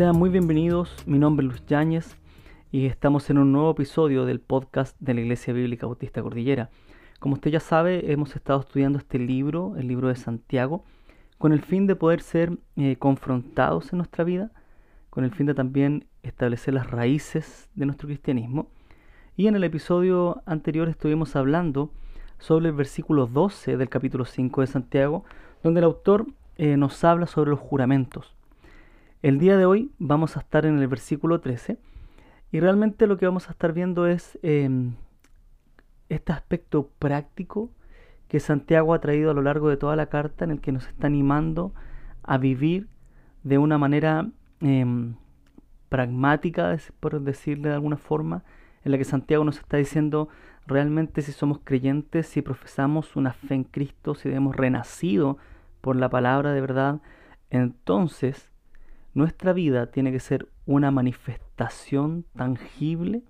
Sean muy bienvenidos, mi nombre es Luis Yáñez y estamos en un nuevo episodio del podcast de la Iglesia Bíblica Bautista Cordillera. Como usted ya sabe, hemos estado estudiando este libro, el libro de Santiago, con el fin de poder ser eh, confrontados en nuestra vida, con el fin de también establecer las raíces de nuestro cristianismo. Y en el episodio anterior estuvimos hablando sobre el versículo 12 del capítulo 5 de Santiago, donde el autor eh, nos habla sobre los juramentos. El día de hoy vamos a estar en el versículo 13 y realmente lo que vamos a estar viendo es em, este aspecto práctico que Santiago ha traído a lo largo de toda la carta en el que nos está animando a vivir de una manera em, pragmática, por decirle de alguna forma, en la que Santiago nos está diciendo realmente si somos creyentes, si profesamos una fe en Cristo, si hemos renacido por la palabra de verdad, entonces nuestra vida tiene que ser una manifestación tangible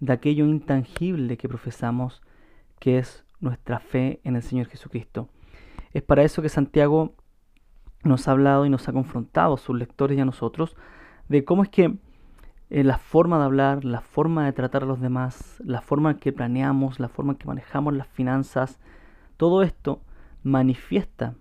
de aquello intangible que profesamos, que es nuestra fe en el Señor Jesucristo. Es para eso que Santiago nos ha hablado y nos ha confrontado a sus lectores y a nosotros de cómo es que eh, la forma de hablar, la forma de tratar a los demás, la forma en que planeamos, la forma en que manejamos las finanzas, todo esto manifiesta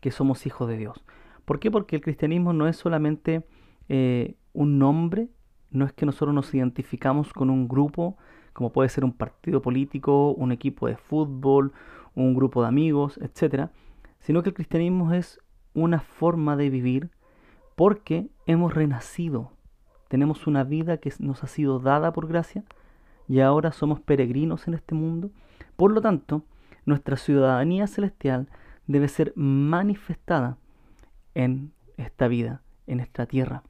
que somos hijos de Dios. ¿Por qué? Porque el cristianismo no es solamente eh, un nombre, no es que nosotros nos identificamos con un grupo, como puede ser un partido político, un equipo de fútbol, un grupo de amigos, etc., sino que el cristianismo es una forma de vivir porque hemos renacido tenemos una vida que nos ha sido dada por gracia y ahora somos peregrinos en este mundo. Por lo tanto, nuestra ciudadanía celestial debe ser manifestada en esta vida, en esta tierra.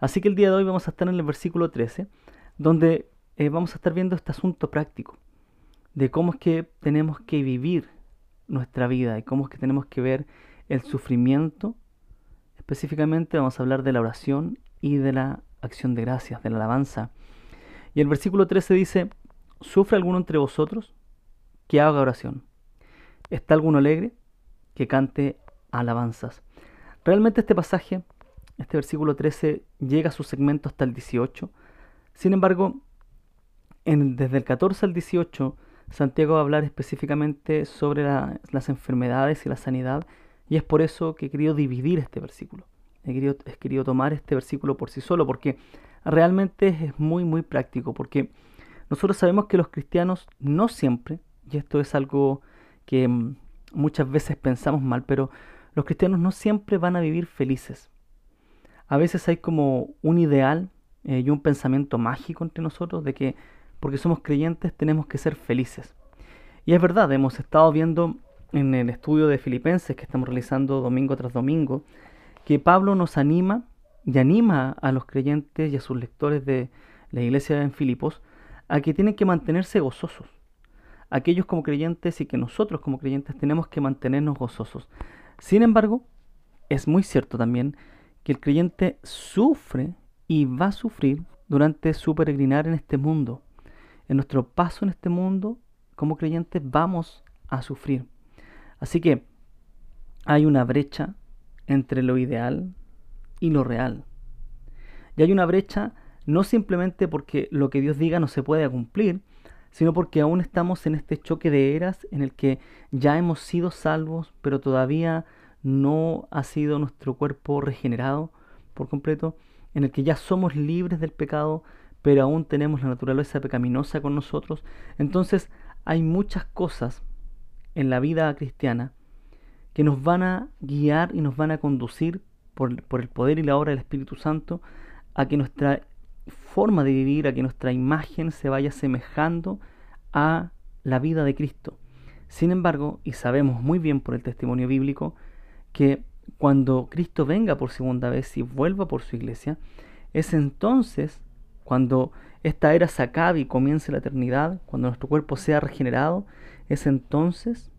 Así que el día de hoy vamos a estar en el versículo 13, donde eh, vamos a estar viendo este asunto práctico, de cómo es que tenemos que vivir nuestra vida y cómo es que tenemos que ver el sufrimiento. Específicamente vamos a hablar de la oración y de la acción de gracias, de la alabanza. Y el versículo 13 dice, ¿sufre alguno entre vosotros? Que haga oración. ¿Está alguno alegre? Que cante alabanzas. Realmente este pasaje, este versículo 13, llega a su segmento hasta el 18. Sin embargo, en, desde el 14 al 18, Santiago va a hablar específicamente sobre las enfermedades y la sanidad, y es por eso que he querido dividir este versículo he querido, querido tomar este versículo por sí solo, porque realmente es muy, muy práctico, porque nosotros sabemos que los cristianos no siempre, y esto es algo que mm, muchas veces pensamos mal, pero los cristianos no siempre van a vivir felices. A veces hay como un ideal eh, y un pensamiento mágico entre nosotros de que porque somos creyentes tenemos que ser felices. Y es verdad, hemos estado viendo en el estudio de Filipenses que estamos realizando domingo tras domingo, que Pablo nos anima y anima a los creyentes y a sus lectores de la iglesia en Filipos a que tienen que mantenerse gozosos. Aquellos como creyentes y que nosotros como creyentes tenemos que mantenernos gozosos. Sin embargo, es muy cierto también que el creyente sufre y va a sufrir durante su peregrinar en este mundo. En nuestro paso en este mundo, como creyentes, vamos a sufrir. Así que hay una brecha entre lo ideal y lo real. Y hay una brecha no simplemente porque lo que Dios diga no se puede cumplir, sino porque aún estamos en este choque de eras en el que ya hemos sido salvos, pero todavía no ha sido nuestro cuerpo regenerado por completo, en el que ya somos libres del pecado, pero aún tenemos la naturaleza pecaminosa con nosotros. Entonces hay muchas cosas en la vida cristiana que nos van a guiar y nos van a conducir por, el poder y la obra del Espíritu Santo a que nuestra forma de vivir, a que nuestra imagen se vaya semejando a la vida de Cristo. Sin embargo, y sabemos muy bien por el testimonio bíblico, que cuando Cristo venga por segunda vez y vuelva por su iglesia, es entonces cuando esta era se acabe y comience la eternidad, cuando nuestro cuerpo sea regenerado, es entonces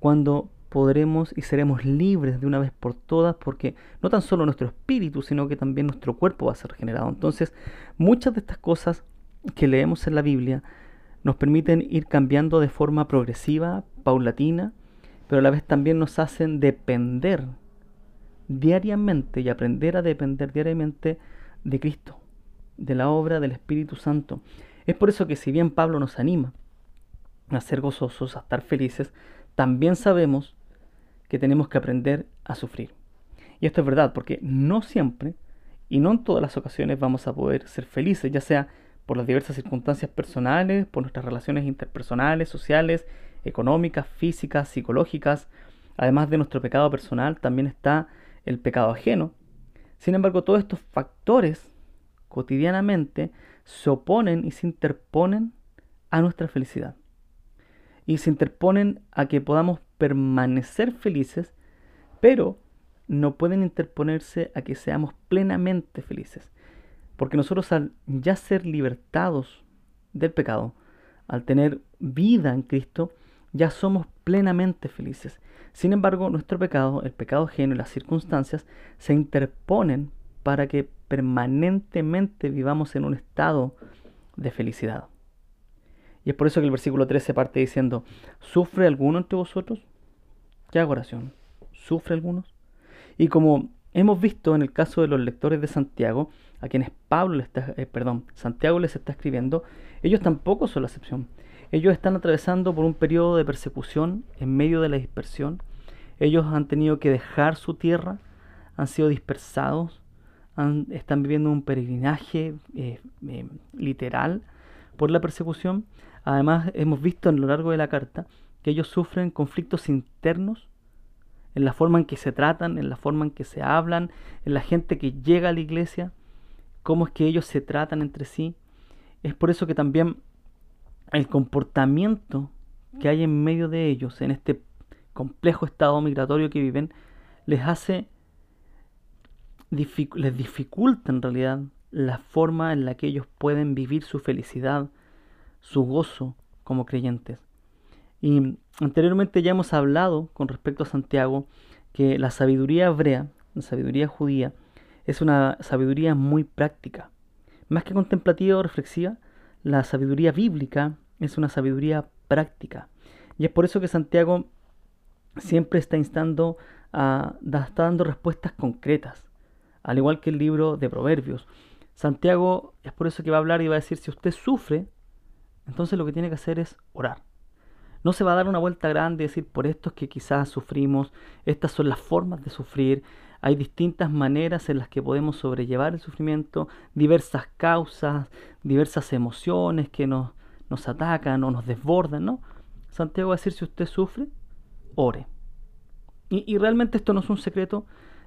cuando podremos y seremos libres de una vez por todas, porque no tan solo nuestro espíritu, sino que también nuestro cuerpo va a ser regenerado. Entonces, muchas de estas cosas que leemos en la Biblia nos permiten ir cambiando de forma progresiva, paulatina, pero a la vez también nos hacen depender diariamente y aprender a depender diariamente de Cristo, de la obra del Espíritu Santo. Es por eso que si bien Pablo nos anima a ser gozosos, a estar felices, también sabemos que tenemos que aprender a sufrir. Y esto es verdad, porque no siempre y no en todas las ocasiones vamos a poder ser felices, ya sea por las diversas circunstancias personales, por nuestras relaciones interpersonales, sociales, económicas, físicas, psicológicas. Además de nuestro pecado personal, también está el pecado ajeno. Sin embargo, todos estos factores cotidianamente se oponen y se interponen a nuestra felicidad. Y se interponen a que podamos permanecer felices, pero no pueden interponerse a que seamos plenamente felices. Porque nosotros al ya ser libertados del pecado, al tener vida en Cristo, ya somos plenamente felices. Sin embargo, nuestro pecado, el pecado ajeno y las circunstancias se interponen para que permanentemente vivamos en un estado de felicidad. Y es por eso que el versículo 13 parte diciendo, ¿sufre alguno entre vosotros? ¿Qué hago oración? ¿Sufre algunos? Y como hemos visto en el caso de los lectores de Santiago, a quienes Pablo les está, eh, perdón, Santiago les está escribiendo, ellos tampoco son la excepción. Ellos están atravesando por un periodo de persecución en medio de la dispersión. Ellos han tenido que dejar su tierra, han sido dispersados, están viviendo un peregrinaje eh, eh, literal por la persecución. Además, hemos visto a lo largo de la carta que ellos sufren conflictos internos en la forma en que se tratan, en la forma en que se hablan, en la gente que llega a la iglesia, cómo es que ellos se tratan entre sí. Es por eso que también el comportamiento que hay en medio de ellos, en este complejo estado migratorio que viven, les hace, les dificulta en realidad la forma en la que ellos pueden vivir su felicidad, su gozo como creyentes. Y anteriormente ya hemos hablado con respecto a Santiago que la sabiduría hebrea, la sabiduría judía, es una sabiduría muy práctica. Más que contemplativa o reflexiva, la sabiduría bíblica es una sabiduría práctica. Y es por eso que Santiago siempre está instando a, está dando respuestas concretas, al igual que el libro de Proverbios. Santiago es por eso que va a hablar y va a decir, si usted sufre, entonces lo que tiene que hacer es orar. No se va a dar una vuelta grande y decir, por esto es que quizás sufrimos, estas son las formas de sufrir, hay distintas maneras en las que podemos sobrellevar el sufrimiento, diversas causas, diversas emociones que nos, nos atacan o nos desbordan, ¿no? Santiago va a decir, si usted sufre, ore. Y, y, realmente esto no es un secreto,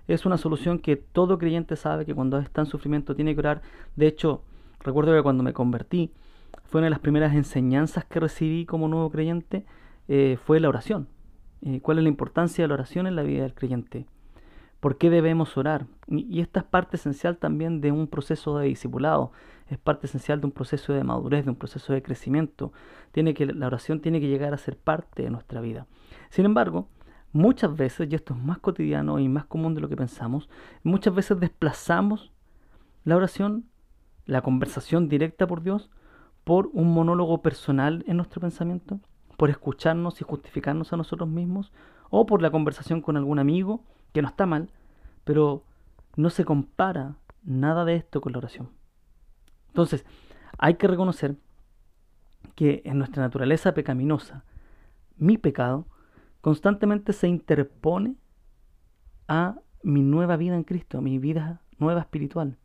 es una solución que todo creyente sabe que cuando está en sufrimiento tiene que orar. De hecho, recuerdo que cuando me convertí, fue una de las primeras enseñanzas que recibí como nuevo creyente, eh, fue la oración. Eh, ¿Cuál es la importancia de la oración en la vida del creyente? ¿Por qué debemos orar? Y, esta es parte esencial también de un proceso de discipulado, es parte esencial de un proceso de madurez, de un proceso de crecimiento. Tiene que, la oración tiene que llegar a ser parte de nuestra vida. Sin embargo, muchas veces, y esto es más cotidiano y más común de lo que pensamos, muchas veces desplazamos la oración, la conversación directa por Dios, por un monólogo personal en nuestro pensamiento, por escucharnos y justificarnos a nosotros mismos, o por la conversación con algún amigo, que no está mal, pero no se compara nada de esto con la oración. Entonces, hay que reconocer que en nuestra naturaleza pecaminosa, mi pecado constantemente se interpone a mi nueva vida en Cristo, a mi vida nueva espiritual.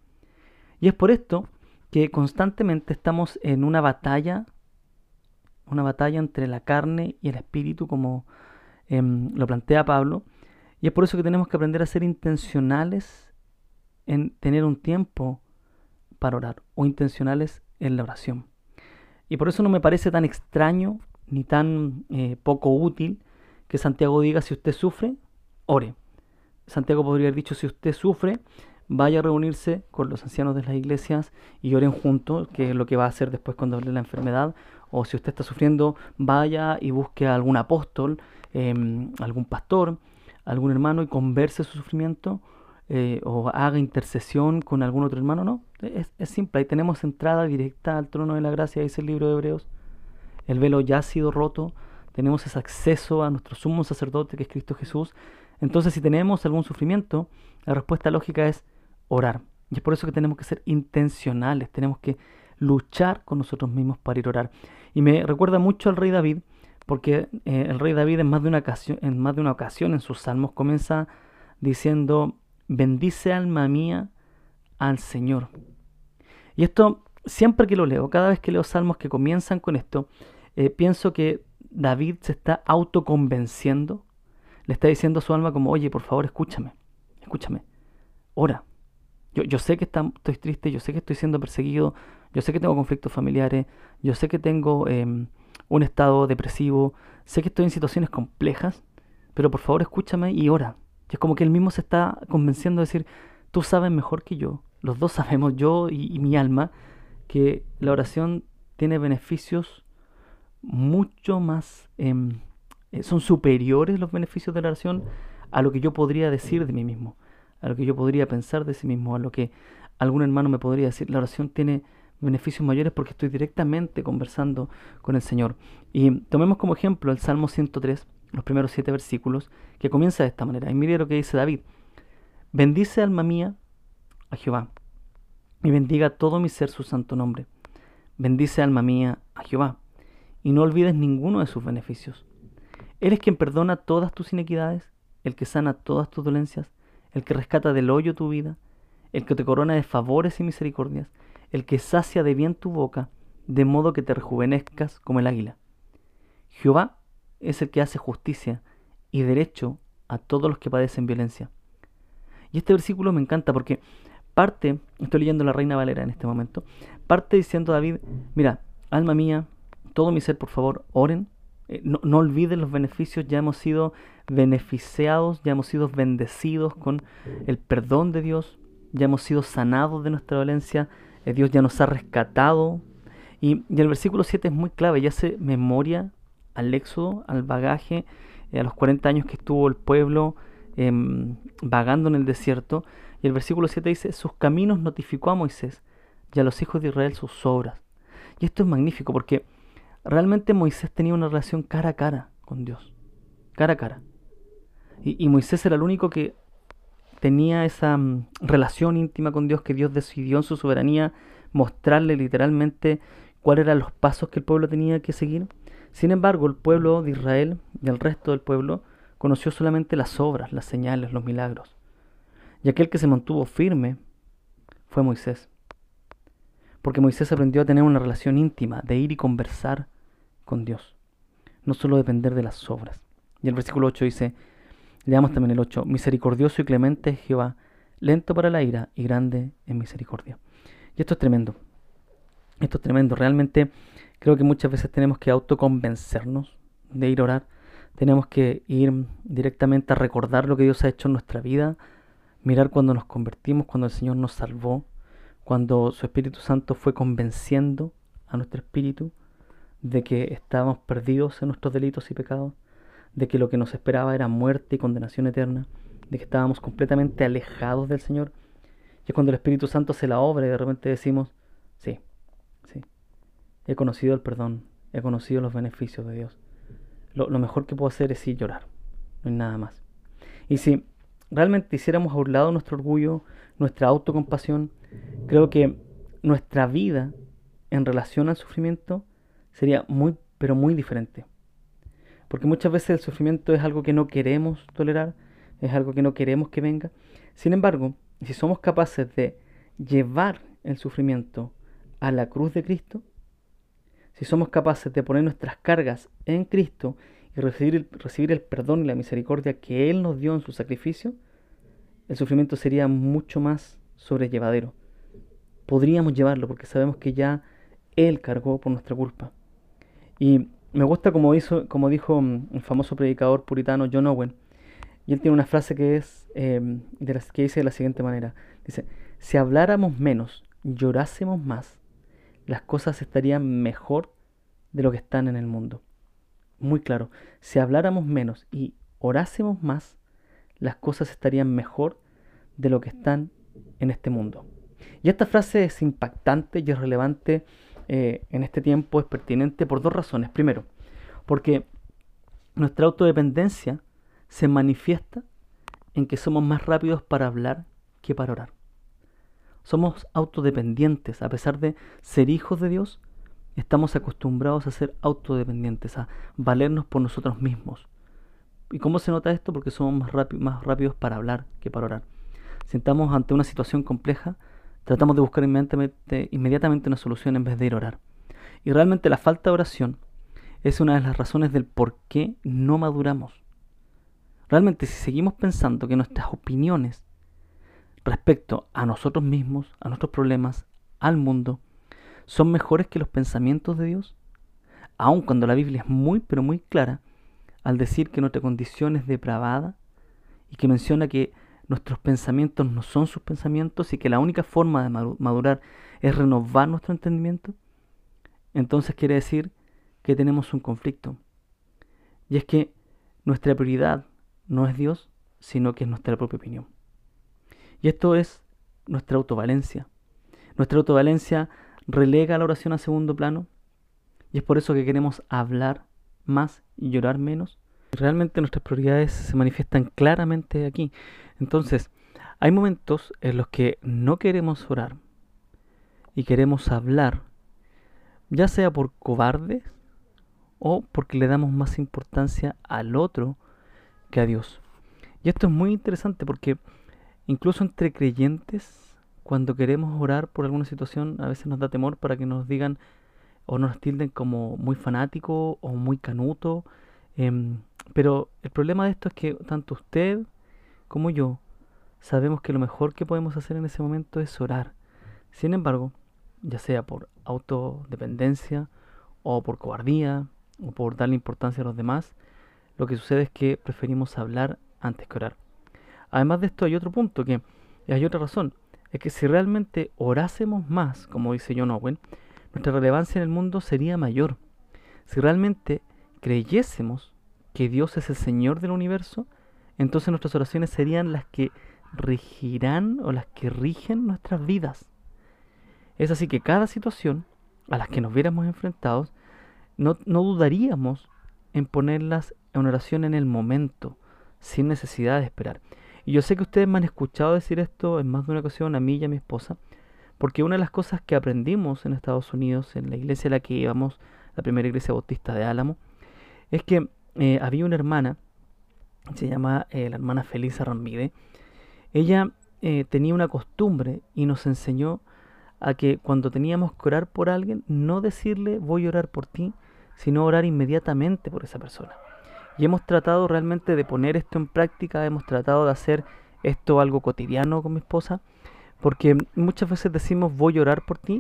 Y es por esto que constantemente estamos en una batalla, una batalla entre la carne y el espíritu, como em, lo plantea Pablo, y es por eso que tenemos que aprender a ser intencionales en tener un tiempo para orar, o intencionales en la oración. Y por eso no me parece tan extraño ni tan eh, poco útil que Santiago diga si usted sufre, ore. Santiago podría haber dicho si usted sufre, vaya a reunirse con los ancianos de las iglesias y oren juntos, que es lo que va a hacer después cuando hable la enfermedad. O si usted está sufriendo, vaya y busque a algún apóstol, em, algún pastor, algún hermano y converse su sufrimiento. Eh, o haga intercesión con algún otro hermano, no. Es, es simple, ahí tenemos entrada directa al trono de la gracia, dice el libro de Hebreos. El velo ya ha sido roto, tenemos ese acceso a nuestro sumo sacerdote que es Cristo Jesús. Entonces si tenemos algún sufrimiento, la respuesta lógica es orar. Y es por eso que tenemos que ser intencionales, tenemos que luchar con nosotros mismos para ir a orar. Y me recuerda mucho al rey David, porque eh, el rey David en más, de una ocasión, en más de una ocasión en sus salmos comienza diciendo, bendice alma mía al Señor. Y esto, siempre que lo leo, cada vez que leo salmos que comienzan con esto, eh, pienso que David se está autoconvenciendo, le está diciendo a su alma como, oye, por favor, escúchame, escúchame, ora. Yo, yo sé que estoy triste, yo sé que estoy siendo perseguido, yo sé que tengo conflictos familiares, yo sé que tengo em, un estado depresivo, sé que estoy en situaciones complejas, pero por favor escúchame y ora. Y es como que él mismo se está convenciendo de decir, tú sabes mejor que yo, los dos sabemos, yo y, mi alma, que la oración tiene beneficios mucho más, em, eh, son superiores los beneficios de la oración a lo que yo podría decir de mí mismo, a lo que yo podría pensar de sí mismo, a lo que algún hermano me podría decir. La oración tiene beneficios mayores porque estoy directamente conversando con el Señor. Y tomemos como ejemplo el Salmo 103, los primeros siete versículos, que comienza de esta manera. Y mire lo que dice David. Bendice alma mía a Jehová, y bendiga todo mi ser su santo nombre. Bendice alma mía a Jehová, y no olvides ninguno de sus beneficios. Él es quien perdona todas tus inequidades, el que sana todas tus dolencias, el que rescata del hoyo tu vida, el que te corona de favores y misericordias, el que sacia de bien tu boca, de modo que te rejuvenezcas como el águila. Jehová es el que hace justicia y derecho a todos los que padecen violencia. Y este versículo me encanta porque parte, estoy leyendo la Reina Valera en este momento, parte diciendo David, mira, alma mía, todo mi ser, por favor, oren, no, no, olviden los beneficios, ya hemos sido beneficiados, ya hemos sido bendecidos con el perdón de Dios, ya hemos sido sanados de nuestra violencia, eh, Dios ya nos ha rescatado. Y, el versículo 7 es muy clave, ya hace memoria al éxodo, al bagaje, eh, a los 40 años que estuvo el pueblo em, vagando en el desierto. Y el versículo 7 dice, sus caminos notificó a Moisés y a los hijos de Israel sus obras. Y esto es magnífico porque realmente Moisés tenía una relación cara a cara con Dios. Cara a cara. Y, Moisés era el único que tenía esa mm, relación íntima con Dios que Dios decidió en su soberanía mostrarle literalmente cuáles eran los pasos que el pueblo tenía que seguir. Sin embargo, el pueblo de Israel y el resto del pueblo conoció solamente las obras, las señales, los milagros. Y aquel que se mantuvo firme fue Moisés. Porque Moisés aprendió a tener una relación íntima, de ir y conversar con Dios, no solo depender de las obras. Y el versículo 8 dice, Leamos también el 8. Misericordioso y clemente es Jehová, lento para la ira y grande en misericordia. Y esto es tremendo. Esto es tremendo. Realmente creo que muchas veces tenemos que autoconvencernos de ir a orar. Tenemos que ir directamente a recordar lo que Dios ha hecho en nuestra vida. Mirar cuando nos convertimos, cuando el Señor nos salvó, cuando su Espíritu Santo fue convenciendo a nuestro espíritu de que estábamos perdidos en nuestros delitos y pecados de que lo que nos esperaba era muerte y condenación eterna, de que estábamos completamente alejados del Señor. Y es cuando el Espíritu Santo se la obra y de repente decimos, sí, sí, he conocido el perdón, he conocido los beneficios de Dios. Lo, mejor que puedo hacer es sí llorar, no hay nada más. Y si realmente hiciéramos a un lado nuestro orgullo, nuestra autocompasión, creo que nuestra vida en relación al sufrimiento sería muy, pero muy diferente. Porque muchas veces el sufrimiento es algo que no queremos tolerar, es algo que no queremos que venga. Sin embargo, si somos capaces de llevar el sufrimiento a la cruz de Cristo, si somos capaces de poner nuestras cargas en Cristo y recibir el, recibir el perdón y la misericordia que Él nos dio en su sacrificio, el sufrimiento sería mucho más sobrellevadero. Podríamos llevarlo porque sabemos que ya Él cargó por nuestra culpa. Y me gusta como, hizo, como dijo mm, el famoso predicador puritano John Owen. Y él tiene una frase que, es, em, de las, que dice de la siguiente manera. Dice, si habláramos menos, llorásemos más, las cosas estarían mejor de lo que están en el mundo. Muy claro, si habláramos menos y orásemos más, las cosas estarían mejor de lo que están en este mundo. Y esta frase es impactante y es relevante eh, en este tiempo es pertinente por dos razones. Primero, porque nuestra autodependencia se manifiesta en que somos más rápidos para hablar que para orar. Somos autodependientes, a pesar de ser hijos de Dios, estamos acostumbrados a ser autodependientes, a valernos por nosotros mismos. ¿Y cómo se nota esto? Porque somos más, más rápidos para hablar que para orar. Si estamos ante una situación compleja, tratamos de buscar inmediatamente, inmediatamente una solución en vez de ir a orar. Y realmente la falta de oración es una de las razones del por qué no maduramos. Realmente si seguimos pensando que nuestras opiniones respecto a nosotros mismos, a nuestros problemas, al mundo, son mejores que los pensamientos de Dios, aun cuando la Biblia es muy pero muy clara al decir que nuestra condición es depravada y que menciona que nuestros pensamientos no son sus pensamientos y que la única forma de madurar es renovar nuestro entendimiento, entonces quiere decir que tenemos un conflicto. Y es que nuestra prioridad no es Dios, sino que es nuestra propia opinión. Y esto es nuestra autovalencia. Nuestra autovalencia relega la oración a segundo plano y es por eso que queremos hablar más y llorar menos. Realmente nuestras prioridades se manifiestan claramente aquí. Entonces, hay momentos en los que no queremos orar y queremos hablar, ya sea por cobardes o porque le damos más importancia al otro que a Dios. Y esto es muy interesante porque incluso entre creyentes, cuando queremos orar por alguna situación, a veces nos da temor para que nos digan o nos tilden como muy fanático o muy canuto. Em, pero el problema de esto es que tanto usted como yo sabemos que lo mejor que podemos hacer en ese momento es orar. Sin embargo, ya sea por autodependencia o por cobardía o por darle importancia a los demás, lo que sucede es que preferimos hablar antes que orar. Además de esto hay otro punto que hay otra razón, es que si realmente orásemos más, como dice John Owen, nuestra relevancia en el mundo sería mayor. Si realmente creyésemos que Dios es el Señor del universo, entonces nuestras oraciones serían las que regirán o las que rigen nuestras vidas. Es así que cada situación a la que nos viéramos enfrentados no, dudaríamos en ponerlas en oración en el momento, sin necesidad de esperar. Y yo sé que ustedes me han escuchado decir esto en más de una ocasión a mí y a mi esposa, porque una de las cosas que aprendimos en Estados Unidos, en la iglesia a la que íbamos, la primera iglesia bautista de Álamo, es que eh, había una hermana, se llama eh, la hermana Felisa Rambide, ella eh, tenía una costumbre y nos enseñó a que cuando teníamos que orar por alguien, no decirle voy a orar por ti, sino orar inmediatamente por esa persona. Y hemos tratado realmente de poner esto en práctica, hemos tratado de hacer esto algo cotidiano con mi esposa, porque muchas veces decimos voy a orar por ti,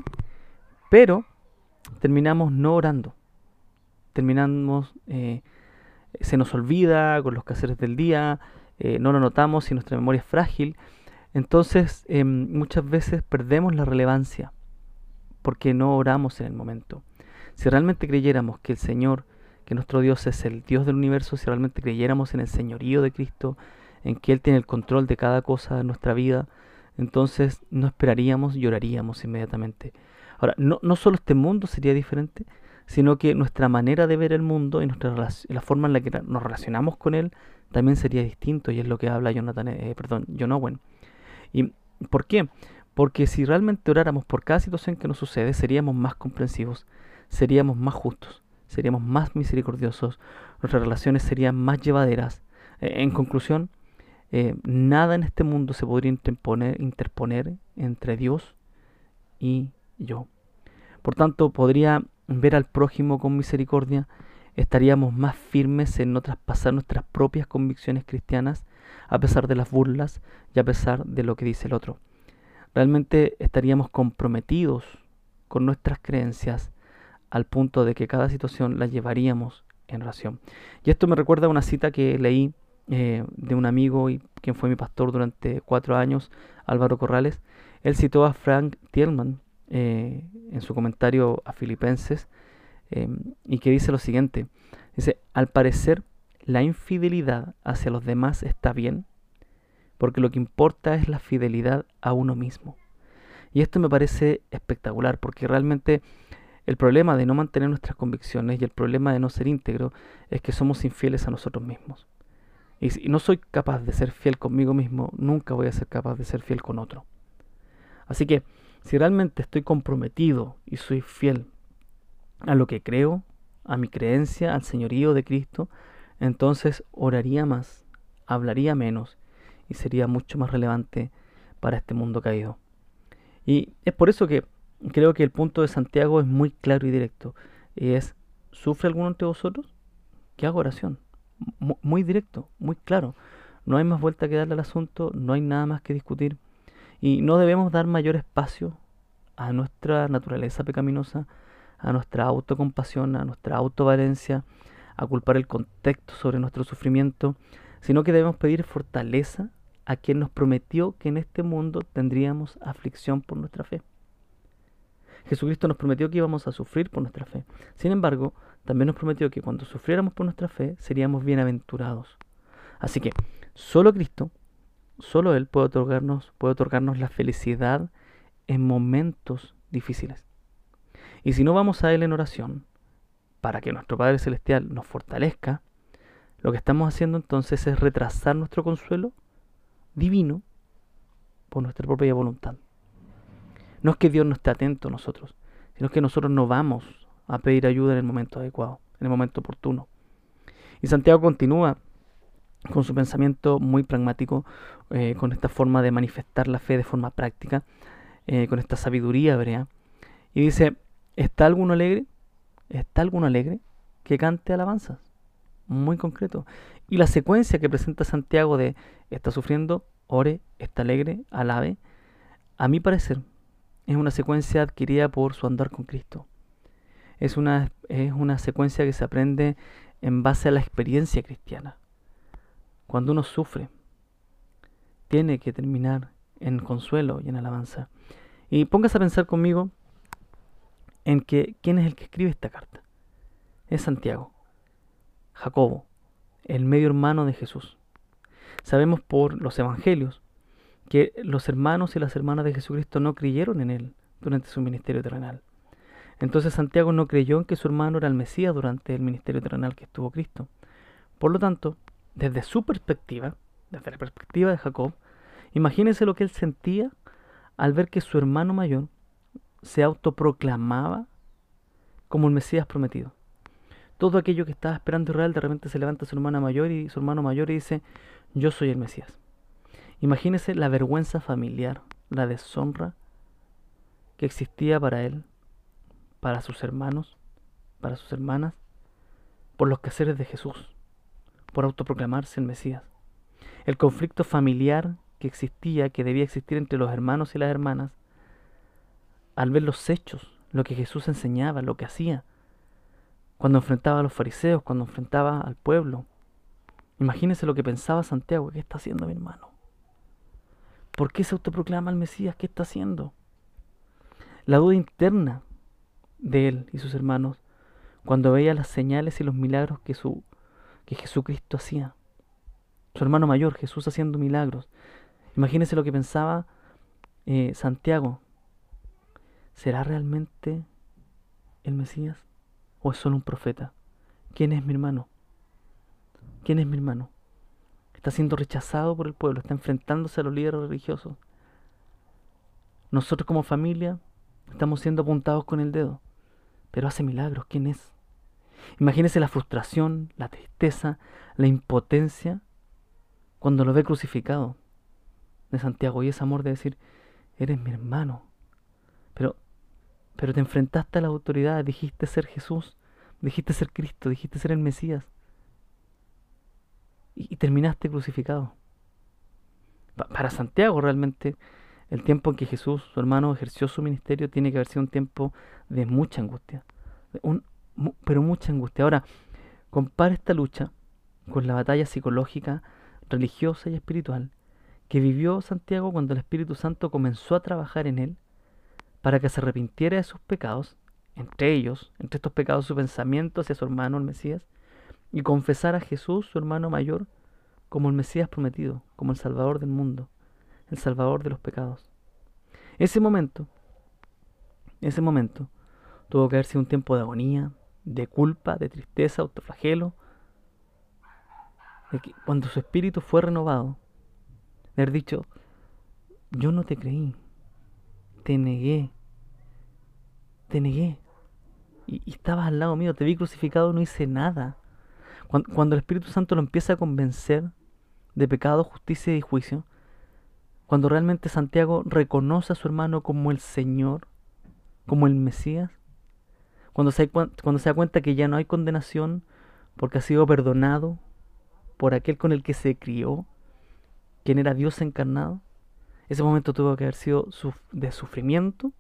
pero terminamos no orando. Terminamos, eh, se nos olvida con los quehaceres del día, eh, no lo notamos y nuestra memoria es frágil. Entonces em, muchas veces perdemos la relevancia porque no oramos en el momento. Si realmente creyéramos que el Señor, que nuestro Dios es el Dios del universo, si realmente creyéramos en el señorío de Cristo, en que Él tiene el control de cada cosa de nuestra vida, entonces no esperaríamos y oraríamos inmediatamente. Ahora, no, no solo este mundo sería diferente, sino que nuestra manera de ver el mundo y nuestra, la forma en la que nos relacionamos con Él también sería distinto y es lo que habla Jonathan, eh, perdón, John Owen. ¿Y por qué? Porque si realmente oráramos por cada situación que nos sucede, seríamos más comprensivos, seríamos más justos, seríamos más misericordiosos, nuestras relaciones serían más llevaderas. Eh, en conclusión, eh, nada en este mundo se podría interponer, interponer entre Dios y yo. Por tanto, podría ver al prójimo con misericordia, estaríamos más firmes en no traspasar nuestras propias convicciones cristianas a pesar de las burlas y a pesar de lo que dice el otro. Realmente estaríamos comprometidos con nuestras creencias al punto de que cada situación la llevaríamos en oración. Y esto me recuerda a una cita que leí eh, de un amigo y quien fue mi pastor durante cuatro años, Álvaro Corrales. Él citó a Frank Thielman eh, en su comentario a Filipenses em, y que dice lo siguiente. Dice, al parecer la infidelidad hacia los demás está bien, porque lo que importa es la fidelidad a uno mismo. Y esto me parece espectacular, porque realmente El problema de no mantener nuestras convicciones y el problema de no ser íntegro es que somos infieles a nosotros mismos. Y si no soy capaz de ser fiel conmigo mismo, nunca voy a ser capaz de ser fiel con otro. Así que, si realmente estoy comprometido y soy fiel a lo que creo, a mi creencia, al señorío de Cristo, entonces oraría más, hablaría menos y sería mucho más relevante para este mundo caído. Y es por eso que creo que el punto de Santiago es muy claro y directo. Y es, ¿sufre alguno entre vosotros? Que haga oración. muy directo, muy claro. No hay más vuelta que darle al asunto, no hay nada más que discutir. Y no debemos dar mayor espacio a nuestra naturaleza pecaminosa, a nuestra autocompasión, a nuestra autovalencia, a culpar el contexto sobre nuestro sufrimiento, sino que debemos pedir fortaleza a quien nos prometió que en este mundo tendríamos aflicción por nuestra fe. Jesucristo nos prometió que íbamos a sufrir por nuestra fe. Sin embargo, también nos prometió que cuando sufriéramos por nuestra fe seríamos bienaventurados. Así que solo Cristo, solo Él puede otorgarnos, puede otorgarnos la felicidad en momentos difíciles. Y si no vamos a Él en oración, para que nuestro Padre Celestial nos fortalezca, lo que estamos haciendo entonces es retrasar nuestro consuelo divino por nuestra propia voluntad. No es que Dios no esté atento a nosotros, sino que nosotros no vamos a pedir ayuda en el momento adecuado, en el momento oportuno. Y Santiago continúa con su pensamiento muy pragmático, eh, con esta forma de manifestar la fe de forma práctica, eh, con esta sabiduría hebrea. Y dice, ¿está alguno alegre? ¿Está alguno alegre? Que cante alabanzas. Muy concreto. Y la secuencia que presenta Santiago de está sufriendo, ore, está alegre, alabe, a mi parecer, es una secuencia adquirida por su andar con Cristo. Es una, es una secuencia que se aprende en base a la experiencia cristiana. Cuando uno sufre, tiene que terminar en consuelo y en alabanza. Y póngase a pensar conmigo en que quién es el que escribe esta carta. Es Santiago, Jacobo, el medio hermano de Jesús. Sabemos por los evangelios que los hermanos y las hermanas de Jesucristo no creyeron en él durante su ministerio terrenal. Entonces Santiago no creyó en que su hermano era el Mesías durante el ministerio terrenal que estuvo Cristo. Por lo tanto, desde su perspectiva, desde la perspectiva de Jacob, imagínese lo que él sentía al ver que su hermano mayor se autoproclamaba como el Mesías prometido. Todo aquello que estaba esperando Israel de repente se levanta su hermana mayor y su hermano mayor y dice, yo soy el Mesías. Imagínese la vergüenza familiar, la deshonra que existía para él, para sus hermanos, para sus hermanas, por los quehaceres de Jesús, por autoproclamarse el Mesías. El conflicto familiar que existía, que debía existir entre los hermanos y las hermanas, al ver los hechos, lo que Jesús enseñaba, lo que hacía, cuando enfrentaba a los fariseos, cuando enfrentaba al pueblo. Imagínese lo que pensaba Santiago, ¿qué está haciendo mi hermano? ¿Por qué se autoproclama el Mesías? ¿Qué está haciendo? La duda interna de él y sus hermanos cuando veía las señales y los milagros que, su, que Jesucristo hacía. Su hermano mayor, Jesús haciendo milagros. Imagínese lo que pensaba eh, Santiago. ¿Será realmente el Mesías? ¿O es solo un profeta? ¿Quién es mi hermano? ¿Quién es mi hermano? está siendo rechazado por el pueblo, está enfrentándose a los líderes religiosos. Nosotros como familia estamos siendo apuntados con el dedo, pero hace milagros, ¿quién es? Imagínese la frustración, la tristeza, la impotencia cuando lo ve crucificado de Santiago y ese amor de decir, eres mi hermano, pero, pero te enfrentaste a la autoridad, dijiste ser Jesús, dijiste ser Cristo, dijiste ser el Mesías y, terminaste crucificado. para Santiago realmente el tiempo en que Jesús, su hermano, ejerció su ministerio tiene que haber sido un tiempo de mucha angustia. Pero mucha angustia. Ahora, compara esta lucha con la batalla psicológica, religiosa y espiritual que vivió Santiago cuando el Espíritu Santo comenzó a trabajar en él para que se arrepintiera de sus pecados, entre ellos, entre estos pecados, su pensamiento hacia su hermano, el Mesías, y confesar a Jesús, su hermano mayor, como el Mesías prometido, como el Salvador del mundo, el Salvador de los pecados. Ese momento, ese momento, Tuvo que haber sido un tiempo de agonía, de culpa, de tristeza, autoflagelo. De que cuando su espíritu fue renovado, de haber dicho, yo no te creí, te negué, te negué. Y, estabas al lado mío, te vi crucificado, no hice nada. Cuando, cuando el Espíritu Santo lo empieza a convencer de pecado, justicia y juicio, cuando realmente Santiago reconoce a su hermano como el Señor, como el Mesías, cuando se, da cuenta que ya no hay condenación porque ha sido perdonado por aquel con el que se crió, quien era Dios encarnado, ese momento tuvo que haber sido de sufrimiento,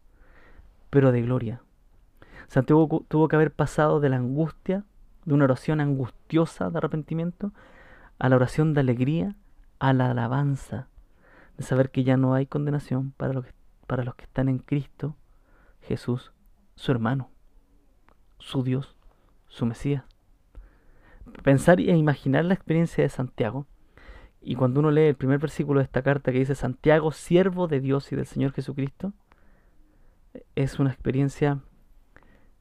pero de gloria. Santiago tuvo que haber pasado de la angustia, de una oración angustiosa de arrepentimiento, a la oración de alegría, a la alabanza, de saber que ya no hay condenación para los para los que están en Cristo Jesús, su hermano, su Dios, su Mesías. Pensar e imaginar la experiencia de Santiago, y cuando uno lee el primer versículo de esta carta que dice Santiago, siervo de Dios y del Señor Jesucristo, es una experiencia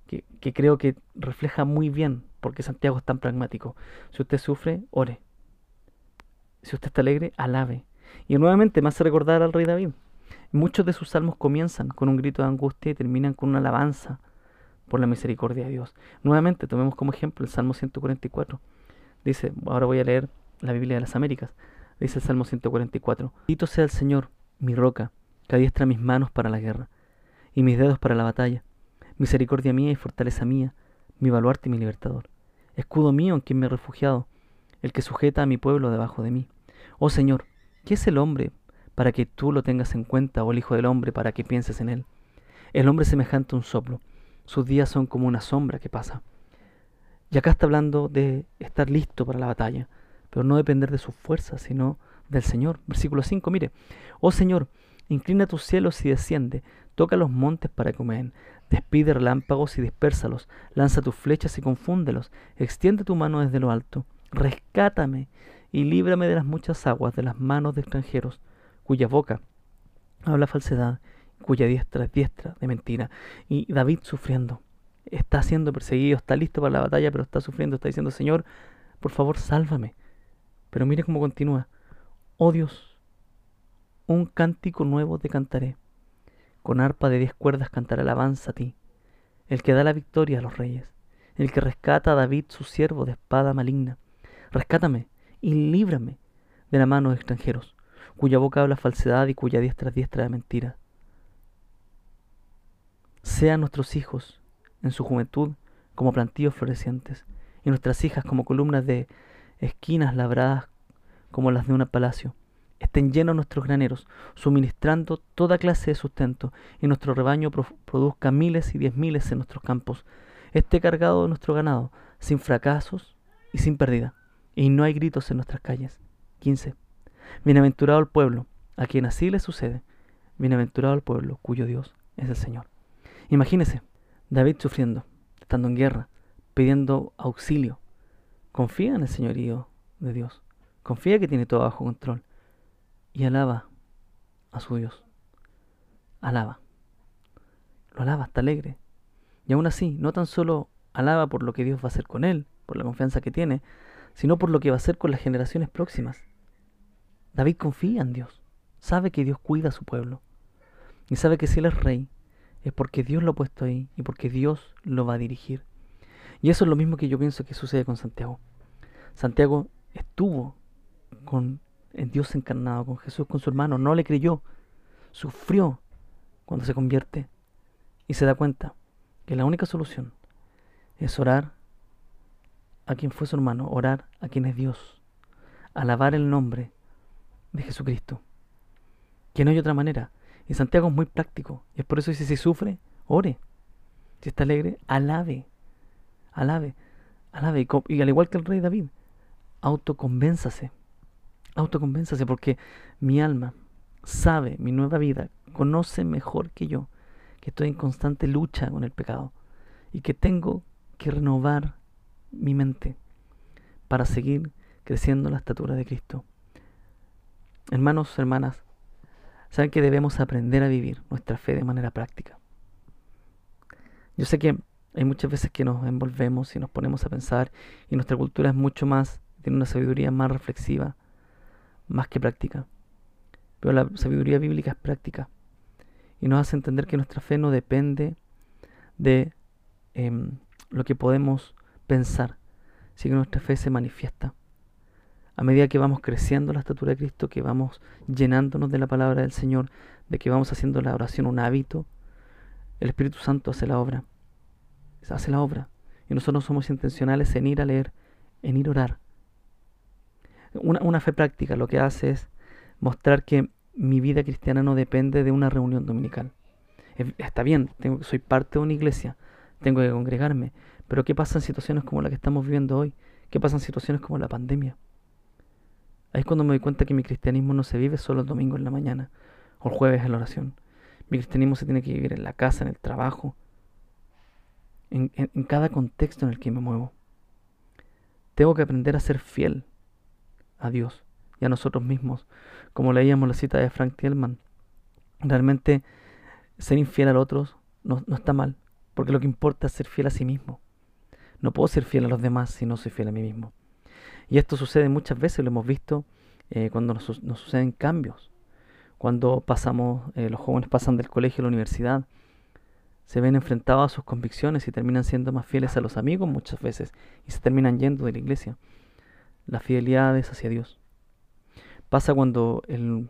que, creo que refleja muy bien porque Santiago es tan pragmático. Si usted sufre, ore. Si usted está alegre, alabe. Y nuevamente me hace recordar al rey David. Muchos de sus salmos comienzan con un grito de angustia y terminan con una alabanza por la misericordia de Dios. Nuevamente, tomemos como ejemplo el Salmo 144. Dice, ahora voy a leer la Biblia de las Américas. Dice el Salmo 144. Bendito sea el Señor, mi roca, que adiestra mis manos para la guerra y mis dedos para la batalla. Misericordia mía y fortaleza mía, mi baluarte y mi libertador. Escudo mío en quien me he refugiado, el que sujeta a mi pueblo debajo de mí. Oh Señor, ¿qué es el hombre para que tú lo tengas en cuenta, o el Hijo del Hombre para que pienses en él? El hombre semejante a un soplo, sus días son como una sombra que pasa. Y acá está hablando de estar listo para la batalla, pero no depender de sus fuerzas, sino del Señor. Versículo 5, mire, oh Señor, inclina tus cielos y desciende, toca los montes para comer, despide relámpagos y dispérsalos, lanza tus flechas y confúndelos, extiende tu mano desde lo alto, rescátame y líbrame de las muchas aguas, de las manos de extranjeros, cuya boca habla falsedad, cuya diestra es diestra de mentira. Y David sufriendo, está siendo perseguido, está listo para la batalla, pero está sufriendo, está diciendo, Señor, por favor, sálvame. Pero mire cómo continúa. Oh Dios, un cántico nuevo te cantaré. Con arpa de diez cuerdas cantaré alabanza a ti, el que da la victoria a los reyes, el que rescata a David su siervo de espada maligna. Rescátame y líbrame de la mano de extranjeros, cuya boca habla falsedad y cuya diestra es diestra de mentira. Sean nuestros hijos en su juventud como plantíos florecientes, y nuestras hijas como columnas de esquinas labradas como las de un palacio. Estén llenos nuestros graneros, suministrando toda clase de sustento, y nuestro rebaño produzca miles y diez miles en nuestros campos. Esté cargado de nuestro ganado, sin fracasos y sin pérdida, y no hay gritos en nuestras calles. 15. Bienaventurado el pueblo, a quien así le sucede. Bienaventurado el pueblo, cuyo Dios es el Señor. Imagínese, David sufriendo, estando en guerra, pidiendo auxilio. Confía en el señorío de Dios. Confía que tiene todo bajo control. Y alaba a su Dios. Alaba. Lo alaba, está alegre. Y aún así, no tan solo alaba por lo que Dios va a hacer con él, por la confianza que tiene, sino por lo que va a hacer con las generaciones próximas. David confía en Dios, sabe que Dios cuida a su pueblo y sabe que si Él es rey, es porque Dios lo ha puesto ahí y porque Dios lo va a dirigir. Y eso es lo mismo que yo pienso que sucede con Santiago. Santiago estuvo con el Dios encarnado, con Jesús, con su hermano, no le creyó, sufrió cuando se convierte y se da cuenta que la única solución es orar a quien fue su hermano, orar a quien es Dios, alabar el nombre de Jesucristo. Que no hay otra manera. Y Santiago es muy práctico. Y es por eso dice, si sufre, ore. Si está alegre, alabe. Alabe. Alabe. Y, al igual que el rey David, autoconvénzase. Autoconvénzase porque mi alma sabe mi nueva vida, conoce mejor que yo que estoy en constante lucha con el pecado y que tengo que renovar mi mente para seguir creciendo en la estatura de Cristo. Hermanos, hermanas, saben que debemos aprender a vivir nuestra fe de manera práctica. Yo sé que hay muchas veces que nos envolvemos y nos ponemos a pensar y nuestra cultura es mucho más, tiene una sabiduría más reflexiva, más que práctica. Pero la sabiduría bíblica es práctica y nos hace entender que nuestra fe no depende de em, lo que podemos pensar, sino que nuestra fe se manifiesta. A medida que vamos creciendo la estatura de Cristo, que vamos llenándonos de la palabra del Señor, de que vamos haciendo la oración un hábito, el Espíritu Santo hace la obra. Hace la obra. Y nosotros somos intencionales en ir a leer, en ir a orar. Una, fe práctica lo que hace es mostrar que mi vida cristiana no depende de una reunión dominical. Está bien, tengo, soy parte de una iglesia, tengo que congregarme, pero ¿qué pasa en situaciones como la que estamos viviendo hoy? ¿Qué pasa en situaciones como la pandemia? Ahí es cuando me doy cuenta que mi cristianismo no se vive solo el domingo en la mañana o el jueves en la oración. Mi cristianismo se tiene que vivir en la casa, en el trabajo, en, cada contexto en el que me muevo. Tengo que aprender a ser fiel a Dios y a nosotros mismos. Como leíamos la cita de Frank Thielman, realmente ser infiel a otros no, no está mal, porque lo que importa es ser fiel a sí mismo. No puedo ser fiel a los demás si no soy fiel a mí mismo. Y esto sucede muchas veces, lo hemos visto eh, cuando nos, suceden cambios. Cuando pasamos, eh, los jóvenes pasan del colegio a la universidad, se ven enfrentados a sus convicciones y terminan siendo más fieles a los amigos muchas veces y se terminan yendo de la iglesia. La fidelidad es hacia Dios. Pasa cuando el,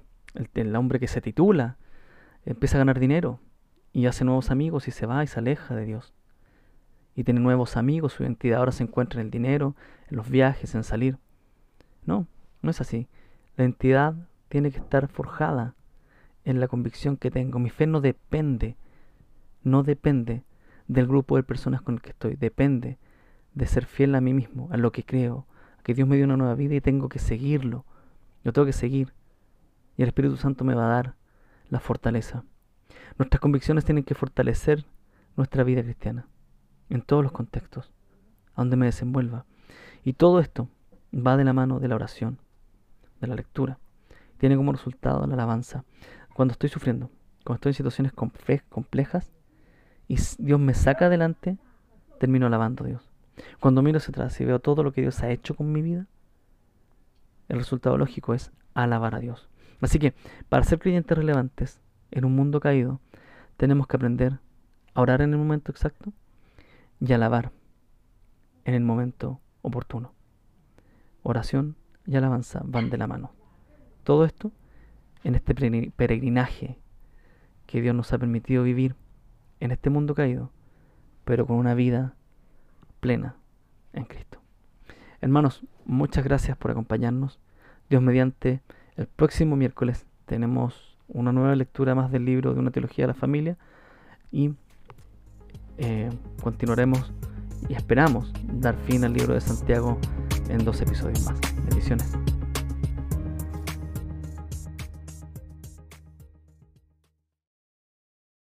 el hombre que se titula empieza a ganar dinero y hace nuevos amigos y se va y se aleja de Dios y tiene nuevos amigos, su identidad ahora se encuentra en el dinero, en los viajes, en salir. No, no es así. La identidad tiene que estar forjada en la convicción que tengo. Mi fe no depende, no depende del grupo de personas con el que estoy, depende de ser fiel a mí mismo, a lo que creo, a que Dios me dio una nueva vida y tengo que seguirlo. Yo tengo que seguir. Y el Espíritu Santo me va a dar la fortaleza. Nuestras convicciones tienen que fortalecer nuestra vida cristiana en todos los contextos, a donde me desenvuelva. Y todo esto va de la mano de la oración, de la lectura. Tiene como resultado la alabanza. Cuando estoy sufriendo, cuando estoy en situaciones complejas y Dios me saca adelante, termino alabando a Dios. Cuando miro hacia atrás y veo todo lo que Dios ha hecho con mi vida, el resultado lógico es alabar a Dios. Así que, para ser creyentes relevantes en un mundo caído, tenemos que aprender a orar en el momento exacto, y alabar en el momento oportuno. Oración y alabanza van de la mano. Todo esto en este peregrinaje que Dios nos ha permitido vivir en este mundo caído, pero con una vida plena en Cristo. Hermanos, muchas gracias por acompañarnos. Dios mediante, el próximo miércoles tenemos una nueva lectura más del libro de una teología de la familia y eh, continuaremos y esperamos dar fin al libro de Santiago en dos episodios más. Bendiciones.